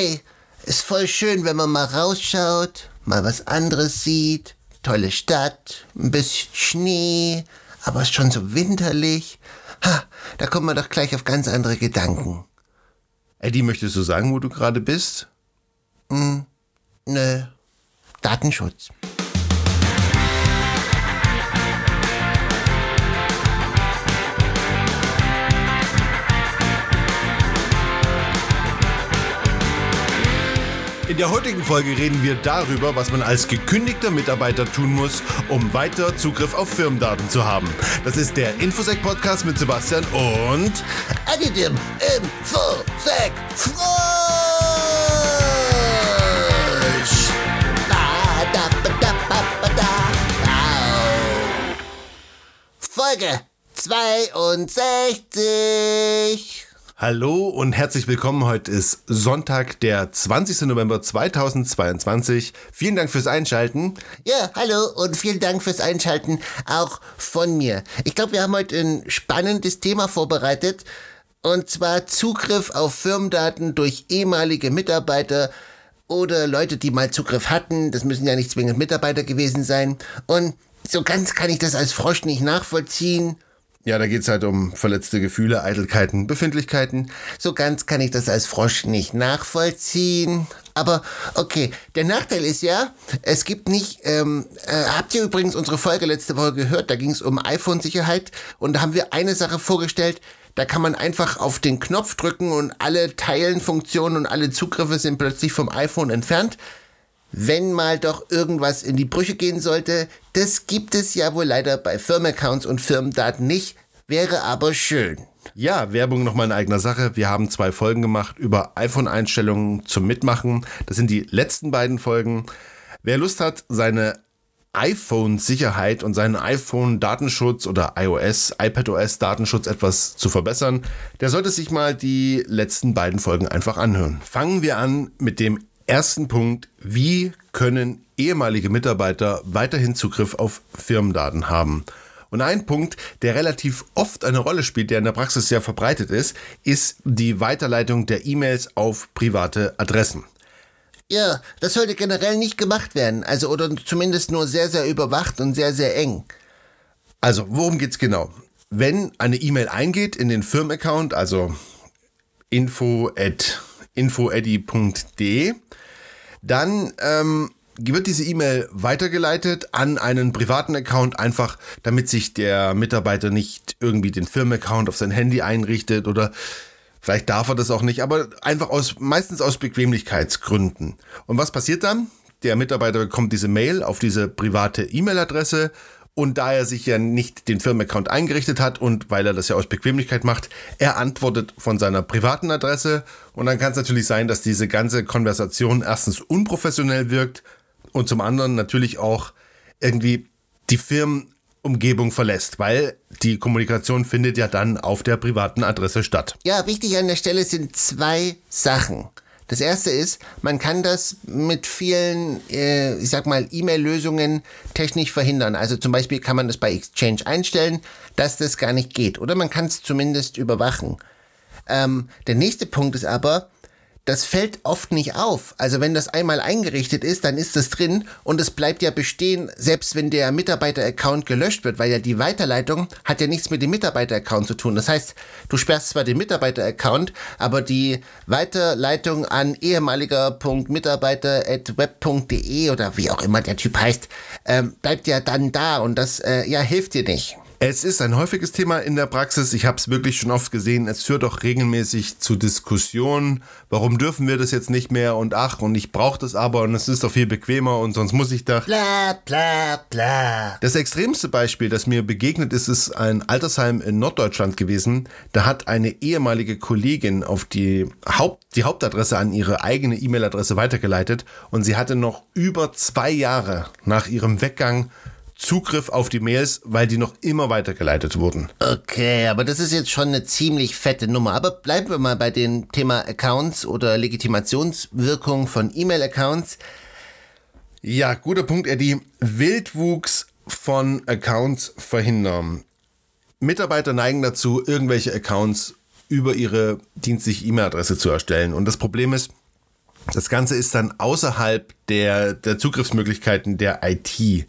Hey, ist voll schön, wenn man mal rausschaut, mal was anderes sieht. Tolle Stadt, ein bisschen Schnee, aber schon so winterlich. Ha, da kommt man doch gleich auf ganz andere Gedanken. Eddie, möchtest du sagen, wo du gerade bist? Hm, nö, Datenschutz. In der heutigen Folge reden wir darüber, was man als gekündigter Mitarbeiter tun muss, um weiter Zugriff auf Firmendaten zu haben. Das ist der Infosec Podcast mit Sebastian und Eddie dem Infosec Frosch. Folge 62. Hallo und herzlich willkommen. Heute ist Sonntag, der 20. November 2022. Vielen Dank fürs Einschalten. Ja, hallo und vielen Dank fürs Einschalten auch von mir. Ich glaube, wir haben heute ein spannendes Thema vorbereitet und zwar Zugriff auf Firmendaten durch ehemalige Mitarbeiter oder Leute, die mal Zugriff hatten. Das müssen ja nicht zwingend Mitarbeiter gewesen sein. Und so ganz kann ich das als Frosch nicht nachvollziehen. Ja, da geht's halt um verletzte Gefühle, Eitelkeiten, Befindlichkeiten. So ganz kann ich das als Frosch nicht nachvollziehen. Aber okay, der Nachteil ist ja, es gibt nicht, ähm, äh, habt ihr übrigens unsere Folge letzte Woche gehört, da ging es um iPhone-Sicherheit und da haben wir eine Sache vorgestellt, da kann man einfach auf den Knopf drücken und alle Teilenfunktionen und alle Zugriffe sind plötzlich vom iPhone entfernt. Wenn mal doch irgendwas in die Brüche gehen sollte, das gibt es ja wohl leider bei Firmenaccounts und Firmendaten nicht, wäre aber schön. Ja, Werbung nochmal in eigener Sache. Wir haben zwei Folgen gemacht über iPhone-Einstellungen zum Mitmachen. Das sind die letzten beiden Folgen. Wer Lust hat, seine iPhone-Sicherheit und seinen iPhone-Datenschutz oder iOS, iPadOS-Datenschutz etwas zu verbessern, der sollte sich mal die letzten beiden Folgen einfach anhören. Fangen wir an mit dem ersten Punkt. Wie können ehemalige Mitarbeiter weiterhin Zugriff auf Firmendaten haben? Und ein Punkt, der relativ oft eine Rolle spielt, der in der Praxis sehr verbreitet ist, ist die Weiterleitung der E-Mails auf private Adressen. Ja, das sollte generell nicht gemacht werden. Also, oder zumindest nur sehr, sehr überwacht und sehr, sehr eng. Also, worum geht's genau? Wenn eine E-Mail eingeht in den Firmenaccount, also info at infoeddy.de, dann ähm, wird diese E-Mail weitergeleitet an einen privaten Account, einfach damit sich der Mitarbeiter nicht irgendwie den Firmenaccount auf sein Handy einrichtet oder Vielleicht darf er das auch nicht, aber einfach aus, meistens aus Bequemlichkeitsgründen. Und was passiert dann? Der Mitarbeiter bekommt diese Mail auf diese private E-Mail-Adresse und da er sich ja nicht den Firmenaccount eingerichtet hat und weil er das ja aus Bequemlichkeit macht, er antwortet von seiner privaten Adresse und dann kann es natürlich sein, dass diese ganze Konversation erstens unprofessionell wirkt und zum anderen natürlich auch irgendwie die Firmen Umgebung verlässt, weil die Kommunikation findet ja dann auf der privaten Adresse statt. Ja, wichtig an der Stelle sind zwei Sachen. Das erste ist, man kann das mit vielen, äh, ich sag mal, E-Mail-Lösungen technisch verhindern. Also zum Beispiel kann man das bei Exchange einstellen, dass das gar nicht geht. Oder man kann es zumindest überwachen. Ähm, der nächste Punkt ist aber, das fällt oft nicht auf. Also wenn das einmal eingerichtet ist, dann ist das drin und es bleibt ja bestehen, selbst wenn der Mitarbeiter-Account gelöscht wird, weil ja die Weiterleitung hat ja nichts mit dem Mitarbeiter-Account zu tun. Das heißt, du sperrst zwar den Mitarbeiter-Account, aber die Weiterleitung an ehemaliger.mitarbeiter.web.de oder wie auch immer der Typ heißt, ähm, bleibt ja dann da und das äh, ja hilft dir nicht. Es ist ein häufiges Thema in der Praxis. Ich habe es wirklich schon oft gesehen. Es führt auch regelmäßig zu Diskussionen. Warum dürfen wir das jetzt nicht mehr? Und ach, und ich brauche das aber und es ist doch viel bequemer und sonst muss ich da. Bla bla bla. Das extremste Beispiel, das mir begegnet ist, ist ein Altersheim in Norddeutschland gewesen. Da hat eine ehemalige Kollegin auf die, Haupt, die Hauptadresse an ihre eigene E-Mail-Adresse weitergeleitet und sie hatte noch über zwei Jahre nach ihrem Weggang Zugriff auf die Mails, weil die noch immer weitergeleitet wurden. Okay, aber das ist jetzt schon eine ziemlich fette Nummer. Aber bleiben wir mal bei dem Thema Accounts oder Legitimationswirkung von E-Mail-Accounts. Ja, guter Punkt, Eddie. Wildwuchs von Accounts verhindern. Mitarbeiter neigen dazu, irgendwelche Accounts über ihre dienstliche E-Mail-Adresse zu erstellen. Und das Problem ist, Das Ganze ist dann außerhalb der, der Zugriffsmöglichkeiten der IT.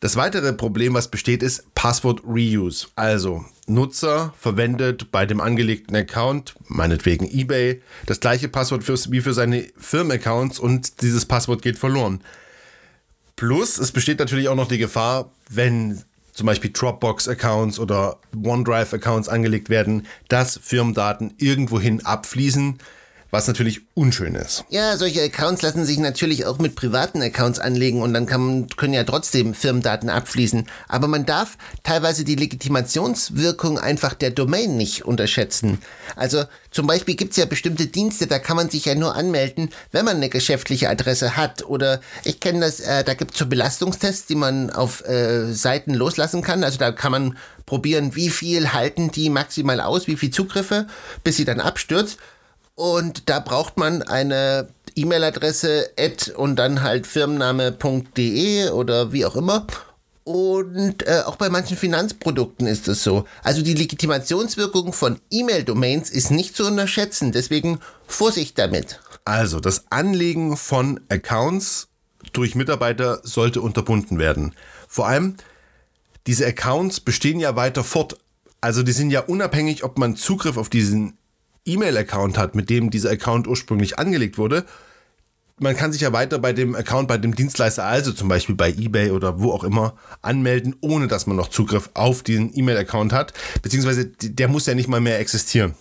Das weitere Problem, was besteht, ist Passwort Reuse. Also Nutzer verwendet bei dem angelegten Account, meinetwegen eBay, das gleiche Passwort für, wie für seine Firmenaccounts und dieses Passwort geht verloren. Plus, es besteht natürlich auch noch die Gefahr, wenn zum Beispiel Dropbox-Accounts oder OneDrive-Accounts angelegt werden, dass Firmendaten irgendwohin abfließen was natürlich unschön ist. Ja, solche Accounts lassen sich natürlich auch mit privaten Accounts anlegen und dann kann, können ja trotzdem Firmendaten abfließen. Aber man darf teilweise die Legitimationswirkung einfach der Domain nicht unterschätzen. Also zum Beispiel gibt es ja bestimmte Dienste, da kann man sich ja nur anmelden, wenn man eine geschäftliche Adresse hat. Oder ich kenne das, äh, da gibt es so Belastungstests, die man auf äh, Seiten loslassen kann. Also da kann man probieren, wie viel halten die maximal aus, wie viel Zugriffe, bis sie dann abstürzt. Und da braucht man eine E-Mail-Adresse at und dann halt firmenname.de oder wie auch immer. Und äh, auch bei manchen Finanzprodukten ist es so. Also die Legitimationswirkung von E-Mail-Domains ist nicht zu unterschätzen. Deswegen Vorsicht damit. Also das Anlegen von Accounts durch Mitarbeiter sollte unterbunden werden. Vor allem, diese Accounts bestehen ja weiter fort. Also die sind ja unabhängig, ob man Zugriff auf diesen E-Mail-Account hat, mit dem dieser Account ursprünglich angelegt wurde, man kann sich ja weiter bei dem Account, bei dem Dienstleister, also zum Beispiel bei eBay oder wo auch immer, anmelden, ohne dass man noch Zugriff auf diesen E-Mail-Account hat. Beziehungsweise der muss ja nicht mal mehr existieren.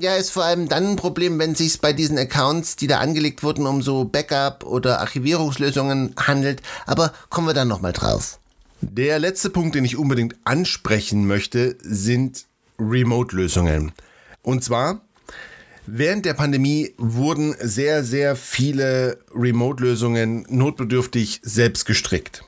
Ja, ist vor allem dann ein Problem, wenn es sich bei diesen Accounts, die da angelegt wurden, um so Backup- oder Archivierungslösungen handelt. Aber kommen wir dann nochmal drauf. Der letzte Punkt, den ich unbedingt ansprechen möchte, sind Remote-Lösungen. Und zwar, während der Pandemie wurden sehr, sehr viele Remote-Lösungen notbedürftig selbst gestrickt.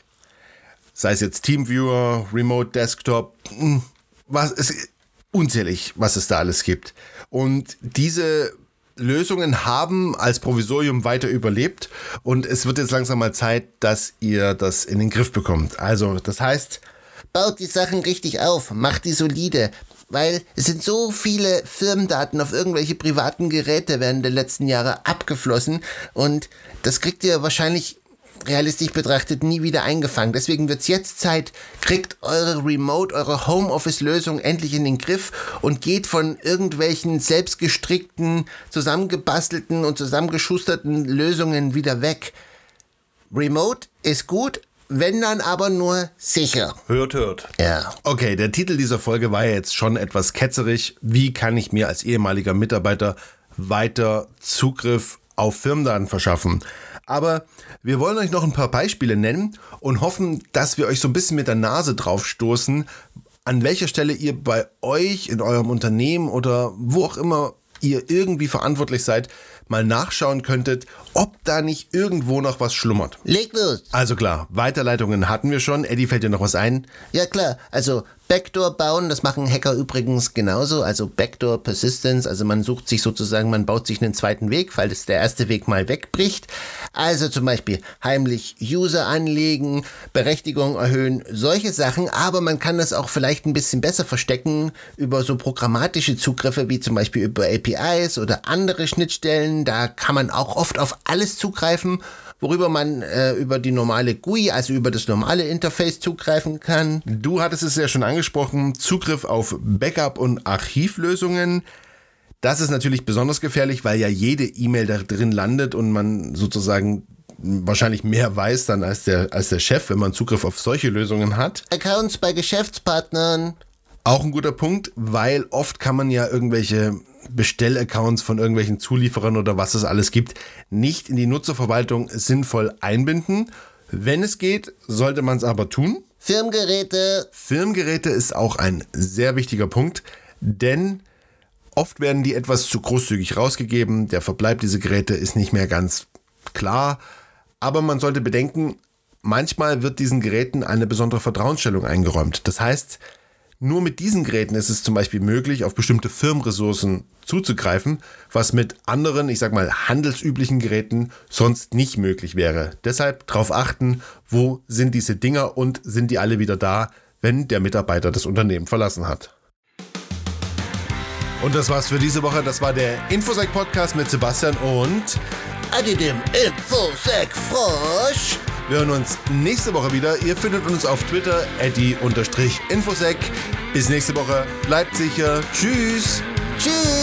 Sei es jetzt Teamviewer, Remote Desktop, hm, was es unzählig, was es da alles gibt. Und diese Lösungen haben als Provisorium weiter überlebt und es wird jetzt langsam mal Zeit, dass ihr das in den Griff bekommt. Also, das heißt, baut die Sachen richtig auf, macht die solide, weil es sind so viele Firmendaten auf irgendwelche privaten Geräte während der letzten Jahre abgeflossen und das kriegt ihr wahrscheinlich realistisch betrachtet nie wieder eingefangen. Deswegen wird es jetzt Zeit, kriegt eure Remote, eure Homeoffice-Lösung endlich in den Griff und geht von irgendwelchen selbstgestrickten, zusammengebastelten und zusammengeschusterten Lösungen wieder weg. Remote ist gut, wenn dann aber nur sicher. Hört, hört. Ja. Okay, der Titel dieser Folge war ja jetzt schon etwas ketzerig. Wie kann ich mir als ehemaliger Mitarbeiter weiter Zugriff auf Firmendaten verschaffen? Aber wir wollen euch noch ein paar Beispiele nennen und hoffen, dass wir euch so ein bisschen mit der Nase drauf stoßen, an welcher Stelle ihr bei euch in eurem Unternehmen oder wo auch immer ihr irgendwie verantwortlich seid, mal nachschauen könntet, ob da nicht irgendwo noch was schlummert. Leg los. Also klar, Weiterleitungen hatten wir schon. Eddie, fällt dir noch was ein? Ja klar, also Backdoor bauen, das machen Hacker übrigens genauso, also Backdoor Persistence, also man sucht sich sozusagen, man baut sich einen zweiten Weg, falls der erste Weg mal wegbricht. Also zum Beispiel heimlich User anlegen, Berechtigung erhöhen, solche Sachen, aber man kann das auch vielleicht ein bisschen besser verstecken über so programmatische Zugriffe wie zum Beispiel über APIs oder andere Schnittstellen. Da kann man auch oft auf alles zugreifen worüber man äh, über die normale GUI, also über das normale Interface zugreifen kann. Du hattest es ja schon angesprochen, Zugriff auf Backup- und Archivlösungen. Das ist natürlich besonders gefährlich, weil ja jede E-Mail da drin landet und man sozusagen wahrscheinlich mehr weiß dann als der, als der Chef, wenn man Zugriff auf solche Lösungen hat. Accounts bei Geschäftspartnern. Auch ein guter Punkt, weil oft kann man ja irgendwelche Bestellaccounts von irgendwelchen Zulieferern oder was es alles gibt, nicht in die Nutzerverwaltung sinnvoll einbinden. Wenn es geht, sollte man es aber tun. Firmgeräte. Firmgeräte ist auch ein sehr wichtiger Punkt, denn oft werden die etwas zu großzügig rausgegeben. Der Verbleib dieser Geräte ist nicht mehr ganz klar. Aber man sollte bedenken, manchmal wird diesen Geräten eine besondere Vertrauensstellung eingeräumt. Das heißt, nur mit diesen Geräten ist es zum Beispiel möglich, auf bestimmte Firmenressourcen zuzugreifen, was mit anderen, ich sag mal, handelsüblichen Geräten sonst nicht möglich wäre. Deshalb darauf achten, wo sind diese Dinger und sind die alle wieder da, wenn der Mitarbeiter das Unternehmen verlassen hat. Und das war's für diese Woche. Das war der Infosec Podcast mit Sebastian und Adi dem Infosec Frosch. Wir hören uns nächste Woche wieder. Ihr findet uns auf Twitter, eddy-infosec. Bis nächste Woche. Bleibt sicher. Tschüss. Tschüss.